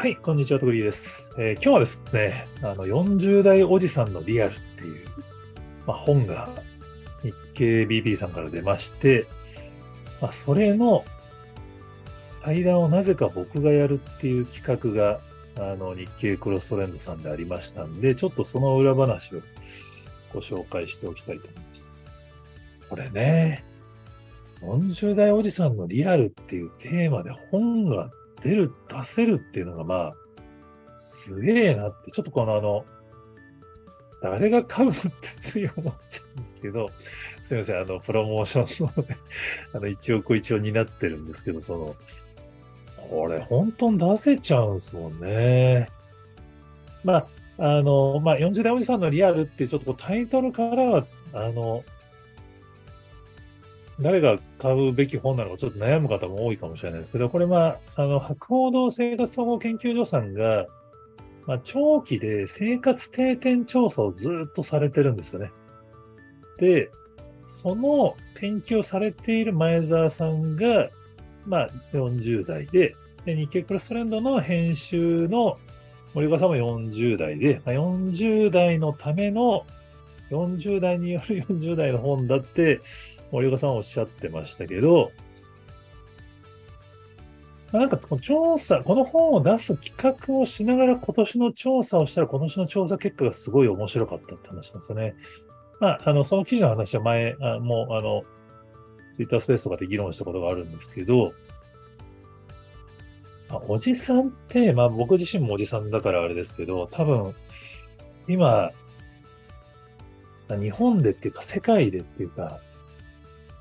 はい、こんにちは、とくりです、えー今日はですね、あの40代おじさんのリアルっていう、まあ、本が日経 BP さんから出まして、まあ、それの対談をなぜか僕がやるっていう企画があの日経クロストレンドさんでありましたんで、ちょっとその裏話をご紹介しておきたいと思います。これね、40代おじさんのリアルっていうテーマで本が出る、出せるっていうのがまあ、すげえなって、ちょっとこのあの、誰が買うのってつい思っちゃうんですけど、すみません、あの、プロモーションのね、あの、一億一応になってるんですけど、その、これ本当に出せちゃうんすもんね。まあ、あの、まあ、40代おじさんのリアルってちょっとこうタイトルからは、あの、誰が買うべき本なのかちょっと悩む方も多いかもしれないですけど、これまあ、あの、博報堂生活総合研究所さんが、まあ、長期で生活定点調査をずっとされてるんですよね。で、その研究をされている前澤さんが、まあ、40代で、で日経クロストレンドの編集の森岡さんも40代で、まあ、40代のための40代による40代の本だって森岡さんおっしゃってましたけど、なんかこの調査、この本を出す企画をしながら今年の調査をしたら今年の調査結果がすごい面白かったって話なんですよね。まあ、あの、その記事の話は前、あもう、あの、ツイッタースペースとかで議論したことがあるんですけど、あおじさんって、まあ僕自身もおじさんだからあれですけど、多分、今、日本でっていうか世界でっていうか、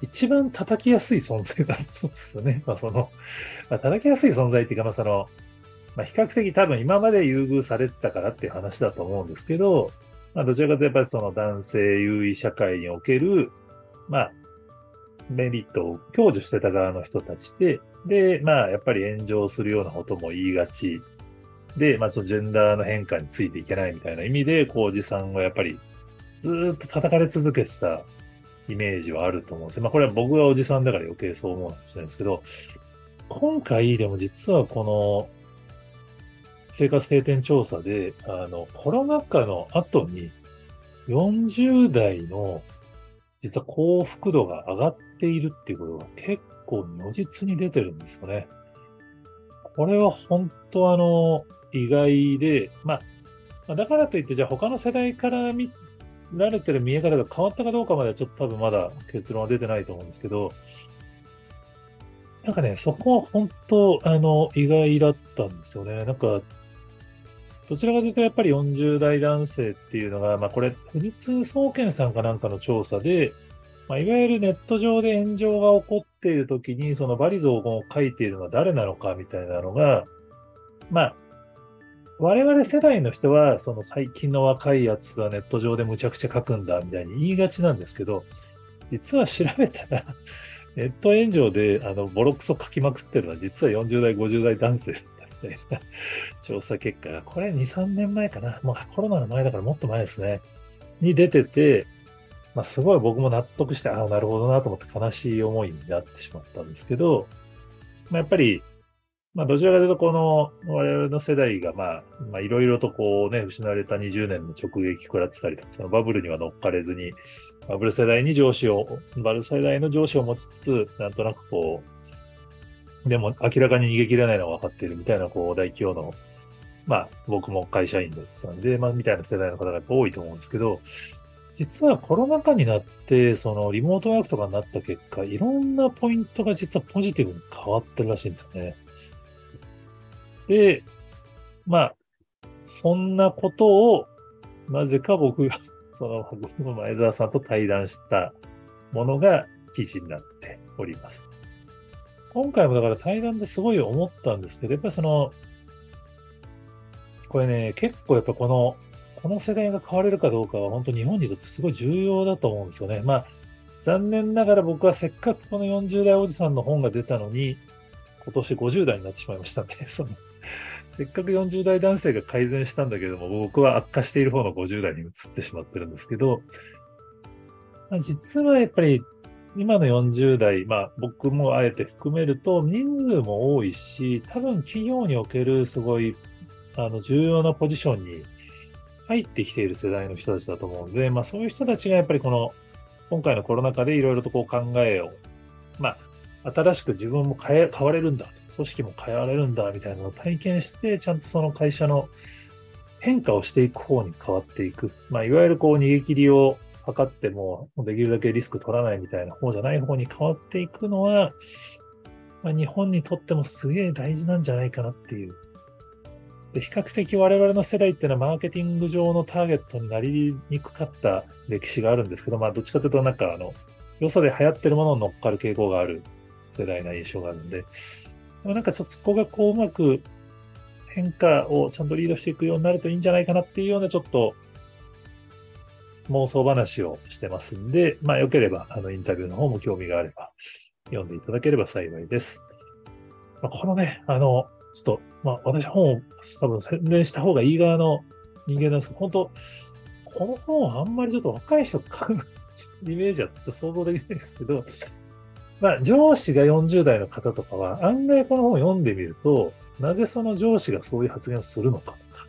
一番叩きやすい存在だと思うんですよね。まあその、まあ、叩きやすい存在っていうか、まあその、まあ比較的多分今まで優遇されてたからっていう話だと思うんですけど、まあどちらかというとやっぱりその男性優位社会における、まあ、メリットを享受してた側の人たちで、で、まあやっぱり炎上するようなことも言いがち。で、まあちょっとジェンダーの変化についていけないみたいな意味で、こうおじさんはやっぱりずっと叩かれ続けてたイメージはあると思うんですよ。まあこれは僕がおじさんだから余計そう思うかもしれないですけど、今回でも実はこの生活定点調査で、あの、コロナ禍の後に40代の実は幸福度が上がっているっていうことが結構如実に出てるんですよね。これは本当あの、意外で、まあ、まあだからといって、じゃあ他の世代から見られてる見え方が変わったかどうかまではちょっと多分まだ結論は出てないと思うんですけど、なんかね、そこは本当、あの、意外だったんですよね。なんか、どちらかというとやっぱり40代男性っていうのが、まあこれ、富士通総研さんかなんかの調査で、まあ、いわゆるネット上で炎上が起こっているときに、そのバリゾーを書いているのは誰なのかみたいなのが、まあ、我々世代の人は、その最近の若いやつがネット上でむちゃくちゃ書くんだみたいに言いがちなんですけど、実は調べたら、ネット炎上であのボロクソ書きまくってるのは、実は40代、50代男性だったみたいな調査結果が、これ2、3年前かな。もうコロナの前だからもっと前ですね。に出てて、まあ、すごい僕も納得して、ああ、なるほどなと思って悲しい思いになってしまったんですけど、まあ、やっぱり、まあ、どちらかというと、この我々の世代が、いろいろとこうね、失われた20年の直撃食らってたりとか、そのバブルには乗っかれずに、バブル世代に上司を、バブル世代の上司を持ちつつ、なんとなくこう、でも明らかに逃げ切れないのは分かっているみたいな、こう、大企業の、まあ、僕も会社員でしたんで、まあ、みたいな世代の方が多いと思うんですけど、実はコロナ禍になって、そのリモートワークとかになった結果、いろんなポイントが実はポジティブに変わってるらしいんですよね。で、まあ、そんなことを、なぜか僕が、その、僕の前澤さんと対談したものが記事になっております。今回もだから対談ですごい思ったんですけど、やっぱりその、これね、結構やっぱこの、この世代が変われるかどうかは本当日本にとってすごい重要だと思うんですよね。まあ、残念ながら僕はせっかくこの40代おじさんの本が出たのに、今年50代になってしまいましたんで、その、せっかく40代男性が改善したんだけども、僕は悪化している方の50代に移ってしまってるんですけど、実はやっぱり今の40代、まあ僕もあえて含めると人数も多いし、多分企業におけるすごいあの重要なポジションに入ってきている世代の人たちだと思うので、まあそういう人たちがやっぱりこの今回のコロナ禍でいろいろとこう考えを、まあ新しく自分も変え、変われるんだ、組織も変われるんだみたいなのを体験して、ちゃんとその会社の変化をしていく方に変わっていく。まあいわゆるこう逃げ切りを測っても、できるだけリスク取らないみたいな方じゃない方に変わっていくのは、まあ、日本にとってもすげえ大事なんじゃないかなっていう。で比較的我々の世代っていうのはマーケティング上のターゲットになりにくかった歴史があるんですけど、まあどっちかというとなんかあの、よそで流行ってるものに乗っかる傾向がある世代な印象があるんで、でもなんかちょっとそこがこううまく変化をちゃんとリードしていくようになるといいんじゃないかなっていうようなちょっと妄想話をしてますんで、まあ、よければ、あの、インタビューの方も興味があれば、読んでいただければ幸いです。まあ、このね、あの、ちょっと、まあ、私本を多分宣伝した方がいい側の人間なんですけど、本当この本あんまりちょっと若い人買うイメージはちょっと想像できないですけど、まあ、上司が40代の方とかは、案外この本を読んでみると、なぜその上司がそういう発言をするのかとか、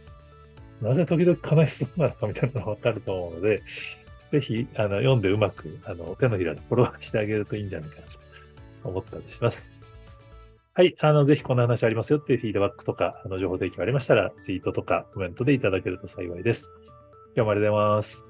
なぜ時々悲しそうなのかみたいなのがわかると思うので、ぜひ、あの、読んでうまく、あの、手のひらでフォローしてあげるといいんじゃないかなと思ったりします。はい。あの、ぜひこんな話ありますよっていうフィードバックとか、あの、情報提供ありましたら、ツイートとかコメントでいただけると幸いです。今日もありがとうございます。